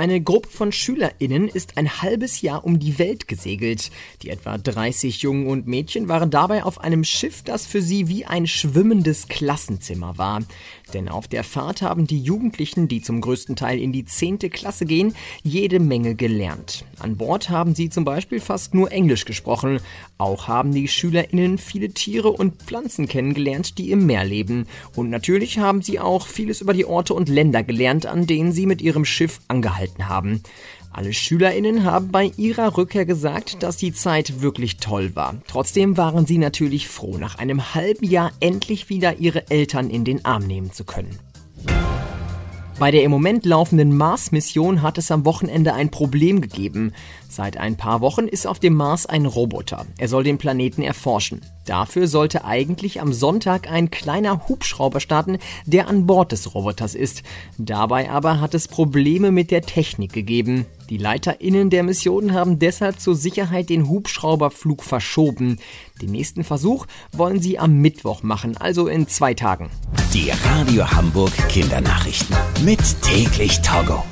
Eine Gruppe von SchülerInnen ist ein halbes Jahr um die Welt gesegelt. Die etwa 30 Jungen und Mädchen waren dabei auf einem Schiff, das für sie wie ein schwimmendes Klassenzimmer war. Denn auf der Fahrt haben die Jugendlichen, die zum größten Teil in die 10. Klasse gehen, jede Menge gelernt. An Bord haben sie zum Beispiel fast nur Englisch gesprochen. Auch haben die SchülerInnen viele Tiere und Pflanzen kennengelernt, die im Meer leben. Und natürlich haben sie auch vieles über die Orte und Länder gelernt, an denen sie mit ihrem Schiff angehalten gehalten haben. Alle SchülerInnen haben bei ihrer Rückkehr gesagt, dass die Zeit wirklich toll war. Trotzdem waren sie natürlich froh, nach einem halben Jahr endlich wieder ihre Eltern in den Arm nehmen zu können. Bei der im Moment laufenden Mars-Mission hat es am Wochenende ein Problem gegeben. Seit ein paar Wochen ist auf dem Mars ein Roboter. Er soll den Planeten erforschen. Dafür sollte eigentlich am Sonntag ein kleiner Hubschrauber starten, der an Bord des Roboters ist. Dabei aber hat es Probleme mit der Technik gegeben. Die LeiterInnen der Mission haben deshalb zur Sicherheit den Hubschrauberflug verschoben. Den nächsten Versuch wollen sie am Mittwoch machen, also in zwei Tagen. Die Radio Hamburg Kindernachrichten. Mit täglich Togo.